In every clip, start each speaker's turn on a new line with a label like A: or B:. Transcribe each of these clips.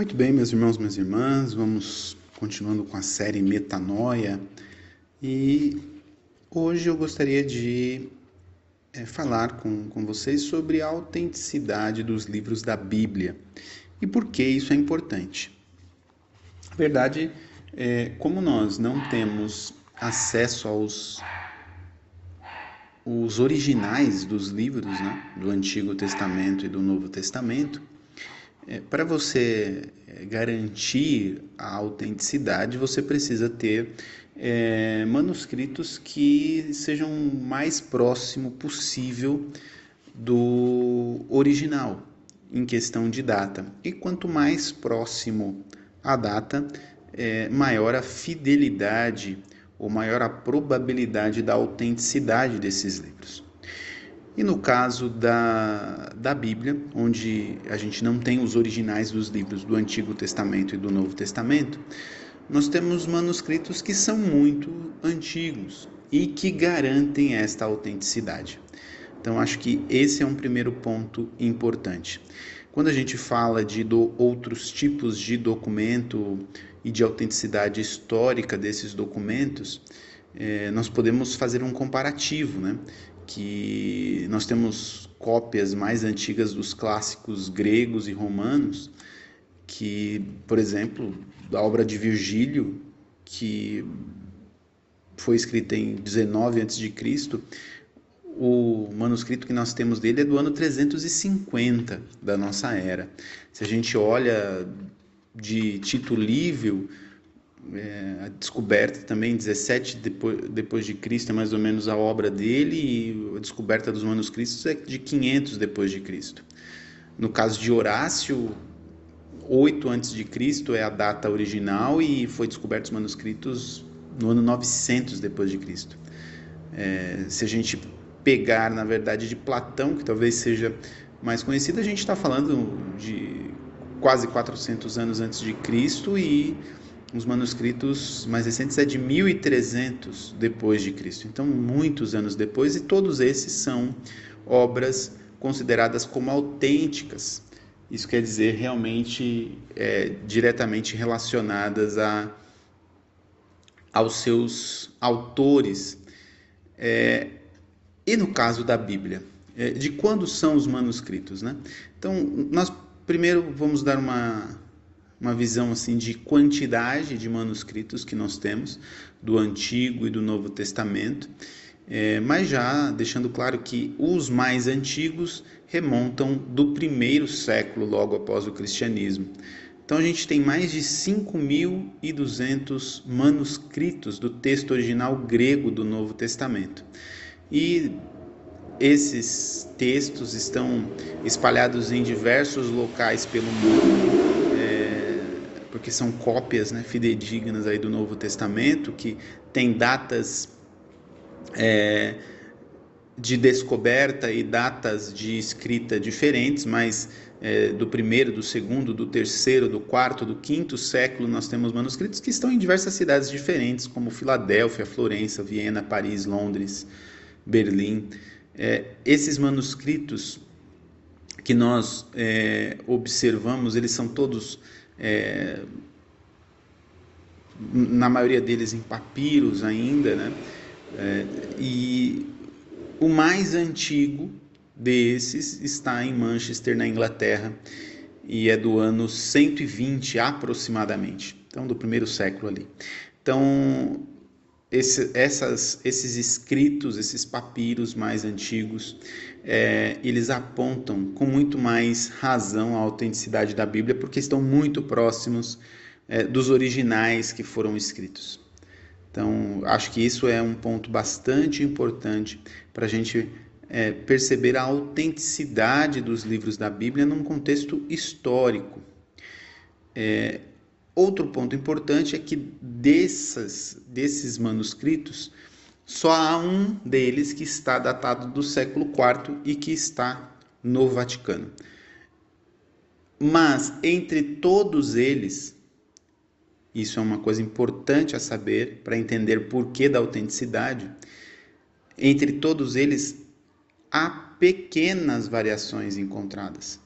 A: Muito bem, meus irmãos, minhas irmãs, vamos continuando com a série Metanoia e hoje eu gostaria de é, falar com, com vocês sobre a autenticidade dos livros da Bíblia e por que isso é importante. Na verdade, é, como nós não temos acesso aos os originais dos livros né, do Antigo Testamento e do Novo Testamento, é, Para você é, garantir a autenticidade, você precisa ter é, manuscritos que sejam o mais próximo possível do original em questão de data. E quanto mais próximo a data, é, maior a fidelidade ou maior a probabilidade da autenticidade desses livros. E no caso da, da Bíblia, onde a gente não tem os originais dos livros do Antigo Testamento e do Novo Testamento, nós temos manuscritos que são muito antigos e que garantem esta autenticidade. Então, acho que esse é um primeiro ponto importante. Quando a gente fala de outros tipos de documento e de autenticidade histórica desses documentos, é, nós podemos fazer um comparativo, né? Que nós temos cópias mais antigas dos clássicos gregos e romanos, que, por exemplo, da obra de Virgílio, que foi escrita em 19 a.C., o manuscrito que nós temos dele é do ano 350 da nossa era. Se a gente olha de Tito Livio, é, a descoberta também 17 depois, depois de Cristo é mais ou menos a obra dele e a descoberta dos manuscritos é de 500 depois de Cristo. No caso de Horácio, 8 antes de Cristo é a data original e foi descoberto os manuscritos no ano 900 depois de Cristo. É, se a gente pegar, na verdade, de Platão, que talvez seja mais conhecido, a gente está falando de quase 400 anos antes de Cristo e os manuscritos mais recentes é de 1300 depois de Cristo. Então, muitos anos depois, e todos esses são obras consideradas como autênticas. Isso quer dizer realmente é, diretamente relacionadas a, aos seus autores. É, e no caso da Bíblia, é, de quando são os manuscritos, né? Então, nós primeiro vamos dar uma uma visão assim de quantidade de manuscritos que nós temos do Antigo e do Novo Testamento, é, mas já deixando claro que os mais antigos remontam do primeiro século logo após o cristianismo. Então a gente tem mais de 5.200 manuscritos do texto original grego do Novo Testamento. E esses textos estão espalhados em diversos locais pelo mundo porque são cópias né, fidedignas aí do Novo Testamento, que tem datas é, de descoberta e datas de escrita diferentes, mas é, do primeiro, do segundo, do terceiro, do quarto, do quinto século, nós temos manuscritos que estão em diversas cidades diferentes, como Filadélfia, Florença, Viena, Paris, Londres, Berlim. É, esses manuscritos que nós é, observamos, eles são todos é, na maioria deles em papiros ainda, né? É, e o mais antigo desses está em Manchester, na Inglaterra, e é do ano 120 aproximadamente, então do primeiro século ali. Então, esse, essas, esses escritos, esses papiros mais antigos, é, eles apontam com muito mais razão a autenticidade da Bíblia, porque estão muito próximos é, dos originais que foram escritos. Então, acho que isso é um ponto bastante importante para a gente é, perceber a autenticidade dos livros da Bíblia num contexto histórico. É, Outro ponto importante é que desses manuscritos, só há um deles que está datado do século IV e que está no Vaticano. Mas entre todos eles, isso é uma coisa importante a saber para entender por que da autenticidade, entre todos eles há pequenas variações encontradas.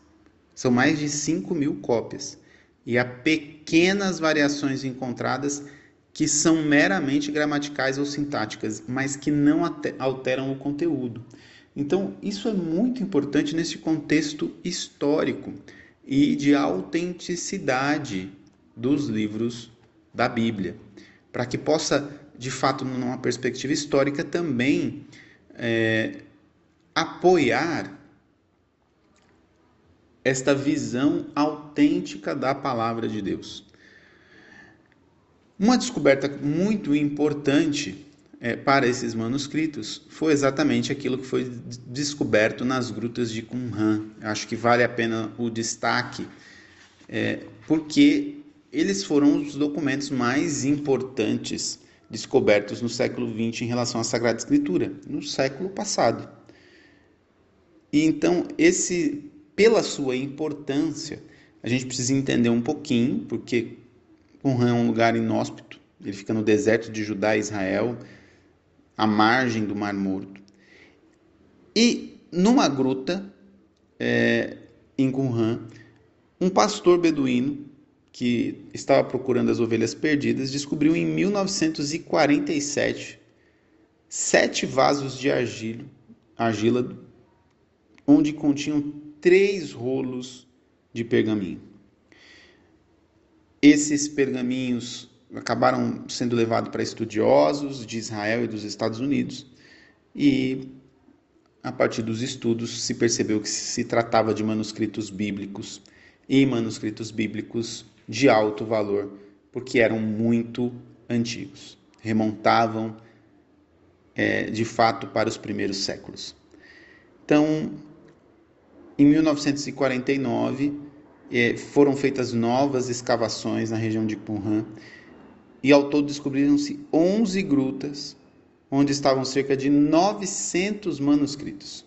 A: São mais de 5 mil cópias e há pequenas variações encontradas que são meramente gramaticais ou sintáticas, mas que não alteram o conteúdo. Então, isso é muito importante nesse contexto histórico e de autenticidade dos livros da Bíblia, para que possa, de fato, numa perspectiva histórica, também é, apoiar esta visão autêntica da palavra de Deus. Uma descoberta muito importante é, para esses manuscritos foi exatamente aquilo que foi descoberto nas grutas de Qumran. Acho que vale a pena o destaque, é, porque eles foram os documentos mais importantes descobertos no século XX em relação à Sagrada Escritura, no século passado. E então, esse, pela sua importância, a gente precisa entender um pouquinho, porque Qumran é um lugar inóspito, ele fica no deserto de Judá e Israel, à margem do Mar Morto. E numa gruta, é, em Qumran, um pastor beduíno que estava procurando as ovelhas perdidas, descobriu em 1947 sete vasos de argilo, argila onde continham três rolos de pergaminho. Esses pergaminhos acabaram sendo levados para estudiosos de Israel e dos Estados Unidos e a partir dos estudos se percebeu que se tratava de manuscritos bíblicos e manuscritos bíblicos de alto valor, porque eram muito antigos, remontavam é, de fato para os primeiros séculos. Então, em 1949, é, foram feitas novas escavações na região de Qumran e ao todo descobriram-se 11 grutas, onde estavam cerca de 900 manuscritos.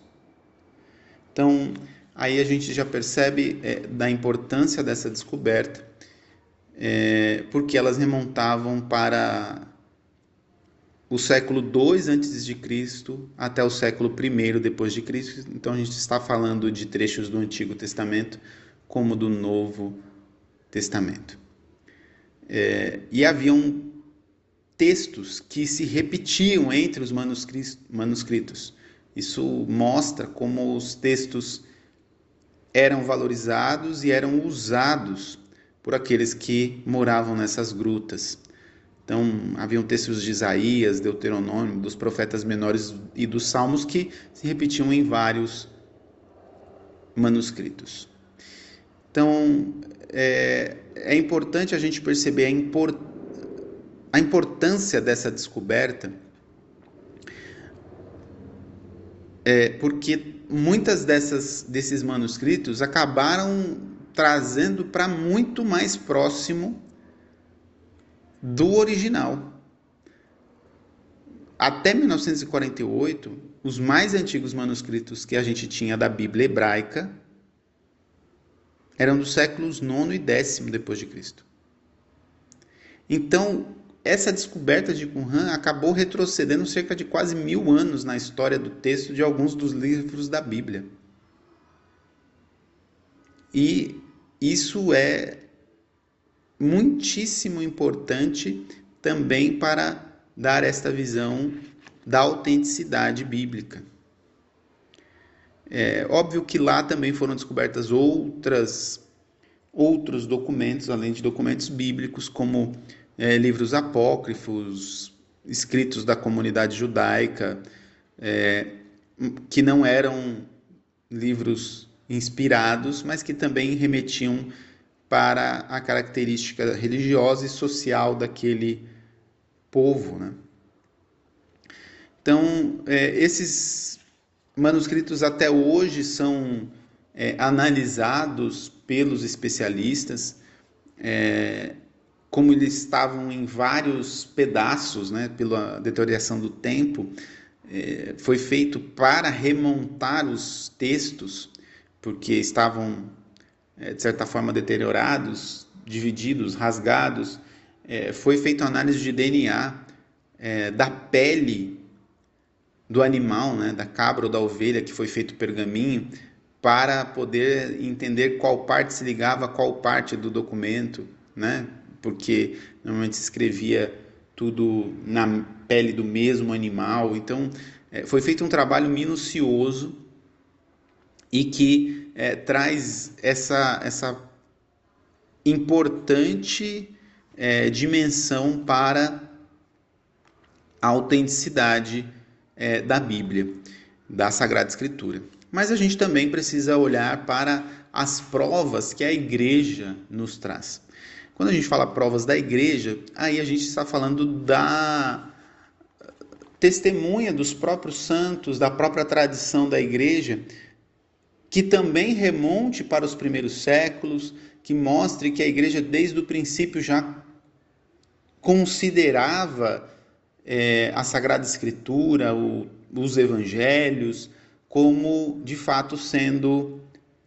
A: Então, aí a gente já percebe é, da importância dessa descoberta é, porque elas remontavam para o século II antes de Cristo até o século I depois de Cristo. Então a gente está falando de trechos do Antigo Testamento como do Novo Testamento. É, e haviam textos que se repetiam entre os manuscritos. Isso mostra como os textos eram valorizados e eram usados por aqueles que moravam nessas grutas. Então, haviam textos de Isaías, Deuteronômio, dos profetas menores e dos salmos que se repetiam em vários manuscritos. Então, é, é importante a gente perceber a, a importância dessa descoberta, é, porque muitas dessas, desses manuscritos acabaram trazendo para muito mais próximo do original. Até 1948, os mais antigos manuscritos que a gente tinha da Bíblia hebraica eram dos séculos 9 e 10 depois de Cristo. Então, essa descoberta de Qumran acabou retrocedendo cerca de quase mil anos na história do texto de alguns dos livros da Bíblia. E isso é muitíssimo importante também para dar esta visão da autenticidade bíblica. É óbvio que lá também foram descobertas outras outros documentos, além de documentos bíblicos, como é, livros apócrifos, escritos da comunidade judaica, é, que não eram livros inspirados, mas que também remetiam para a característica religiosa e social daquele povo. Né? Então, é, esses manuscritos até hoje são é, analisados pelos especialistas, é, como eles estavam em vários pedaços, né, pela deterioração do tempo, é, foi feito para remontar os textos porque estavam, de certa forma, deteriorados, divididos, rasgados, é, foi feita análise de DNA é, da pele do animal, né, da cabra ou da ovelha, que foi feito pergaminho, para poder entender qual parte se ligava a qual parte do documento, né? Porque normalmente se escrevia tudo na pele do mesmo animal. Então, é, foi feito um trabalho minucioso e que é, traz essa, essa importante é, dimensão para a autenticidade é, da Bíblia, da Sagrada Escritura. Mas a gente também precisa olhar para as provas que a igreja nos traz. Quando a gente fala provas da igreja, aí a gente está falando da testemunha dos próprios santos, da própria tradição da igreja, que também remonte para os primeiros séculos, que mostre que a igreja desde o princípio já considerava é, a Sagrada Escritura, o, os evangelhos, como de fato sendo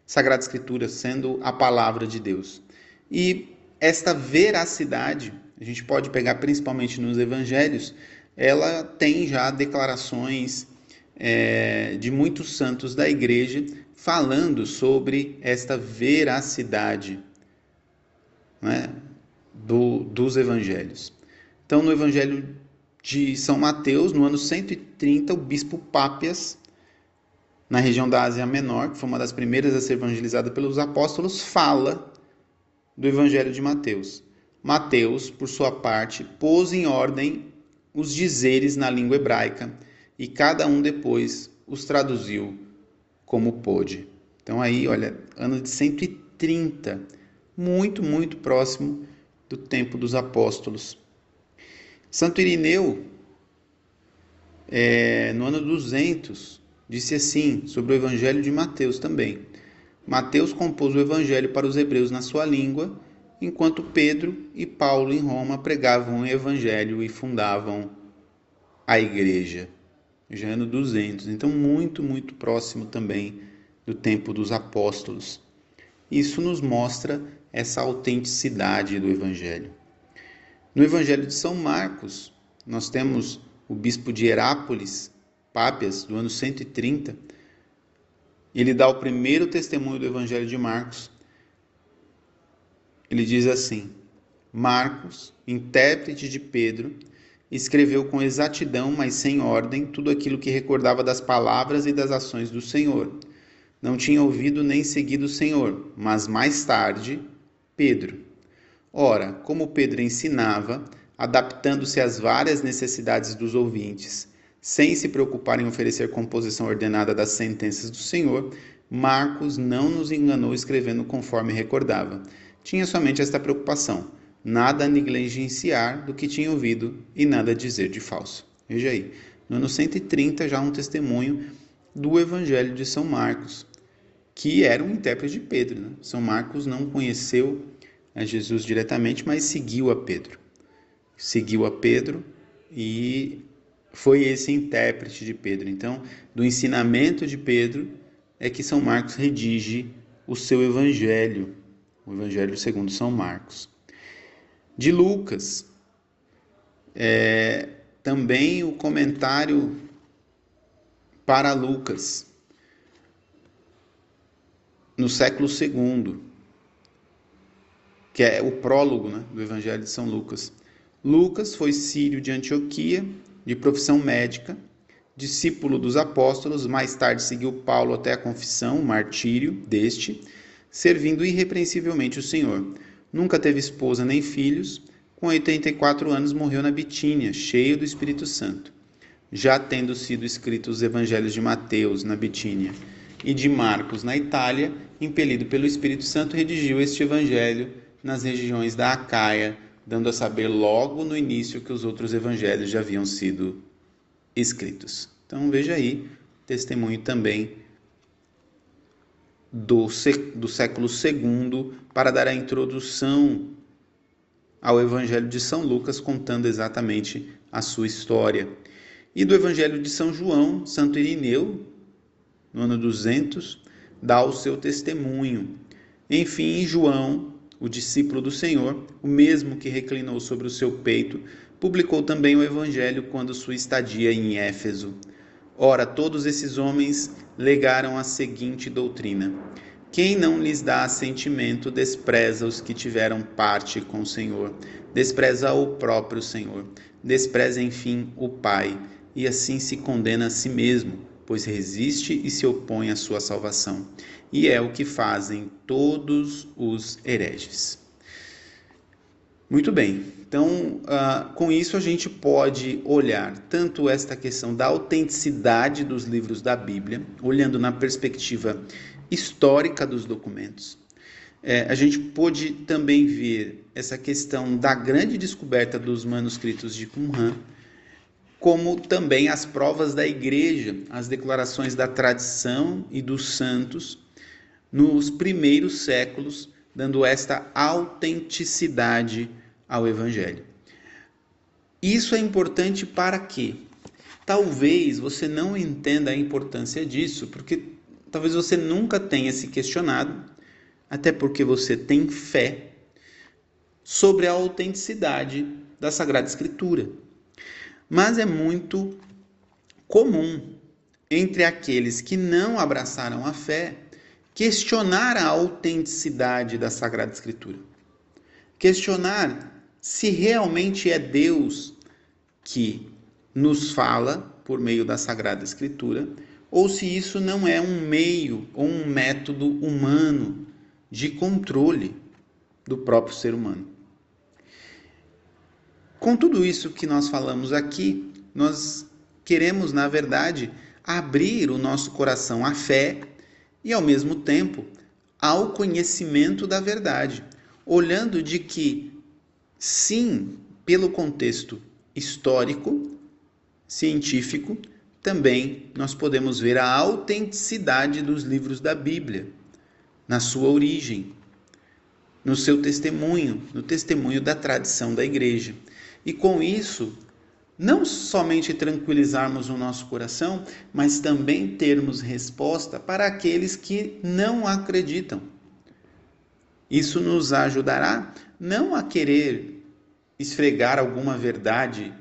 A: Sagrada Escritura, sendo a palavra de Deus. E esta veracidade, a gente pode pegar principalmente nos evangelhos, ela tem já declarações é, de muitos santos da igreja falando sobre esta veracidade né, do, dos evangelhos. Então, no evangelho de São Mateus, no ano 130, o bispo Pápias na região da Ásia Menor, que foi uma das primeiras a ser evangelizada pelos apóstolos, fala do Evangelho de Mateus. Mateus, por sua parte, pôs em ordem os dizeres na língua hebraica e cada um depois os traduziu como pôde. Então aí, olha, ano de 130, muito, muito próximo do tempo dos apóstolos. Santo Irineu, é, no ano 200, disse assim sobre o Evangelho de Mateus também. Mateus compôs o Evangelho para os hebreus na sua língua, enquanto Pedro e Paulo em Roma pregavam o Evangelho e fundavam a igreja. Já ano 200, então muito, muito próximo também do tempo dos apóstolos. Isso nos mostra essa autenticidade do Evangelho. No Evangelho de São Marcos, nós temos o bispo de Herápolis, Pápias, do ano 130, ele dá o primeiro testemunho do Evangelho de Marcos. Ele diz assim: Marcos, intérprete de Pedro, escreveu com exatidão, mas sem ordem, tudo aquilo que recordava das palavras e das ações do Senhor. Não tinha ouvido nem seguido o Senhor, mas mais tarde, Pedro. Ora, como Pedro ensinava, adaptando-se às várias necessidades dos ouvintes, sem se preocupar em oferecer composição ordenada das sentenças do Senhor, Marcos não nos enganou escrevendo conforme recordava. Tinha somente esta preocupação: nada negligenciar do que tinha ouvido e nada dizer de falso. Veja aí, no ano 130 já um testemunho do Evangelho de São Marcos, que era um intérprete de Pedro. Né? São Marcos não conheceu a Jesus diretamente, mas seguiu a Pedro. Seguiu a Pedro e foi esse intérprete de Pedro. Então, do ensinamento de Pedro é que São Marcos redige o seu evangelho, o evangelho segundo São Marcos. De Lucas, é, também o comentário para Lucas, no século II, que é o prólogo né, do Evangelho de São Lucas. Lucas foi sírio de Antioquia de profissão médica, discípulo dos apóstolos, mais tarde seguiu Paulo até a confissão, o martírio deste, servindo irrepreensivelmente o Senhor. Nunca teve esposa nem filhos, com 84 anos morreu na Bitínia, cheio do Espírito Santo. Já tendo sido escritos os evangelhos de Mateus na Bitínia e de Marcos na Itália, impelido pelo Espírito Santo, redigiu este evangelho nas regiões da Acaia, dando a saber logo no início que os outros evangelhos já haviam sido escritos. Então veja aí, testemunho também do, do século II para dar a introdução ao Evangelho de São Lucas, contando exatamente a sua história. E do Evangelho de São João, Santo Irineu, no ano 200, dá o seu testemunho. Enfim, João o discípulo do Senhor, o mesmo que reclinou sobre o seu peito, publicou também o Evangelho quando sua estadia em Éfeso. Ora, todos esses homens legaram a seguinte doutrina: quem não lhes dá assentimento despreza os que tiveram parte com o Senhor, despreza o próprio Senhor, despreza, enfim, o Pai, e assim se condena a si mesmo, pois resiste e se opõe à sua salvação. E é o que fazem todos os hereges. Muito bem, então uh, com isso a gente pode olhar tanto esta questão da autenticidade dos livros da Bíblia, olhando na perspectiva histórica dos documentos. É, a gente pôde também ver essa questão da grande descoberta dos manuscritos de Qumran, como também as provas da igreja, as declarações da tradição e dos santos nos primeiros séculos, dando esta autenticidade ao evangelho. Isso é importante para quê? Talvez você não entenda a importância disso, porque Talvez você nunca tenha se questionado, até porque você tem fé sobre a autenticidade da Sagrada Escritura. Mas é muito comum entre aqueles que não abraçaram a fé questionar a autenticidade da Sagrada Escritura. Questionar se realmente é Deus que nos fala por meio da Sagrada Escritura ou se isso não é um meio ou um método humano de controle do próprio ser humano. Com tudo isso que nós falamos aqui, nós queremos, na verdade, abrir o nosso coração à fé e, ao mesmo tempo, ao conhecimento da verdade, olhando de que, sim, pelo contexto histórico, científico, também nós podemos ver a autenticidade dos livros da Bíblia, na sua origem, no seu testemunho, no testemunho da tradição da igreja. E com isso, não somente tranquilizarmos o nosso coração, mas também termos resposta para aqueles que não acreditam. Isso nos ajudará não a querer esfregar alguma verdade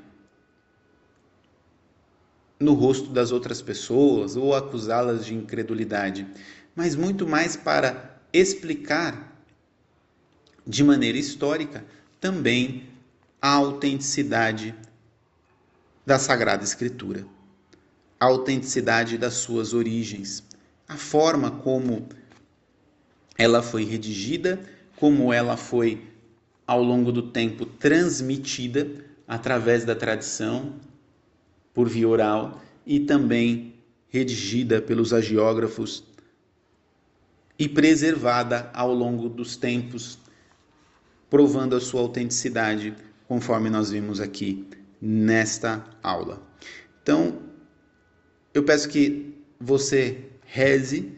A: no rosto das outras pessoas ou acusá-las de incredulidade, mas muito mais para explicar de maneira histórica também a autenticidade da Sagrada Escritura, a autenticidade das suas origens, a forma como ela foi redigida, como ela foi ao longo do tempo transmitida através da tradição, por via oral e também redigida pelos agiógrafos e preservada ao longo dos tempos, provando a sua autenticidade, conforme nós vimos aqui nesta aula. Então, eu peço que você reze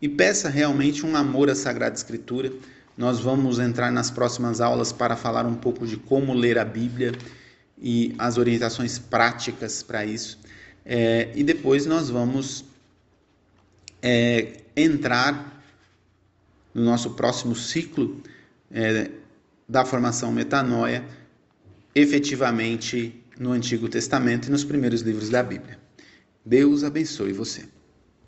A: e peça realmente um amor à Sagrada Escritura. Nós vamos entrar nas próximas aulas para falar um pouco de como ler a Bíblia e as orientações práticas para isso. É, e depois nós vamos é, entrar no nosso próximo ciclo é, da formação metanoia, efetivamente no Antigo Testamento e nos primeiros livros da Bíblia. Deus abençoe você.